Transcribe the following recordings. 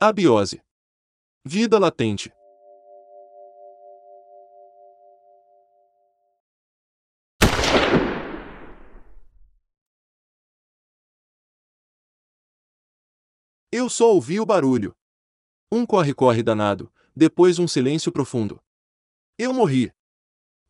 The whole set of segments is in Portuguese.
Abiose. Vida latente. Eu só ouvi o barulho. Um corre-corre danado, depois um silêncio profundo. Eu morri.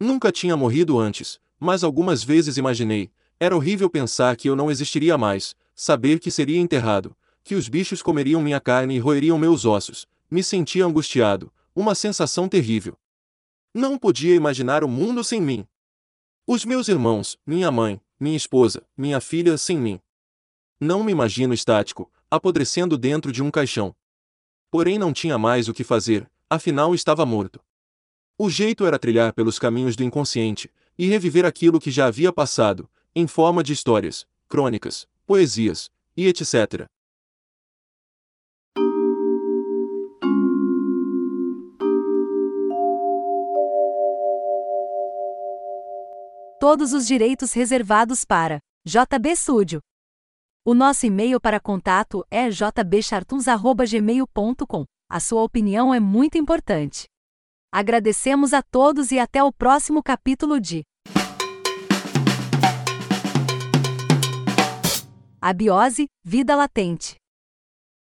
Nunca tinha morrido antes, mas algumas vezes imaginei. Era horrível pensar que eu não existiria mais, saber que seria enterrado, que os bichos comeriam minha carne e roeriam meus ossos. Me sentia angustiado, uma sensação terrível. Não podia imaginar o mundo sem mim. Os meus irmãos, minha mãe, minha esposa, minha filha sem mim. Não me imagino estático, apodrecendo dentro de um caixão. Porém não tinha mais o que fazer, afinal estava morto. O jeito era trilhar pelos caminhos do inconsciente e reviver aquilo que já havia passado, em forma de histórias, crônicas, poesias e etc. Todos os direitos reservados para JB Studio. O nosso e-mail para contato é jbchartuns.gmail.com. A sua opinião é muito importante. Agradecemos a todos e até o próximo capítulo de Abiose, Vida Latente.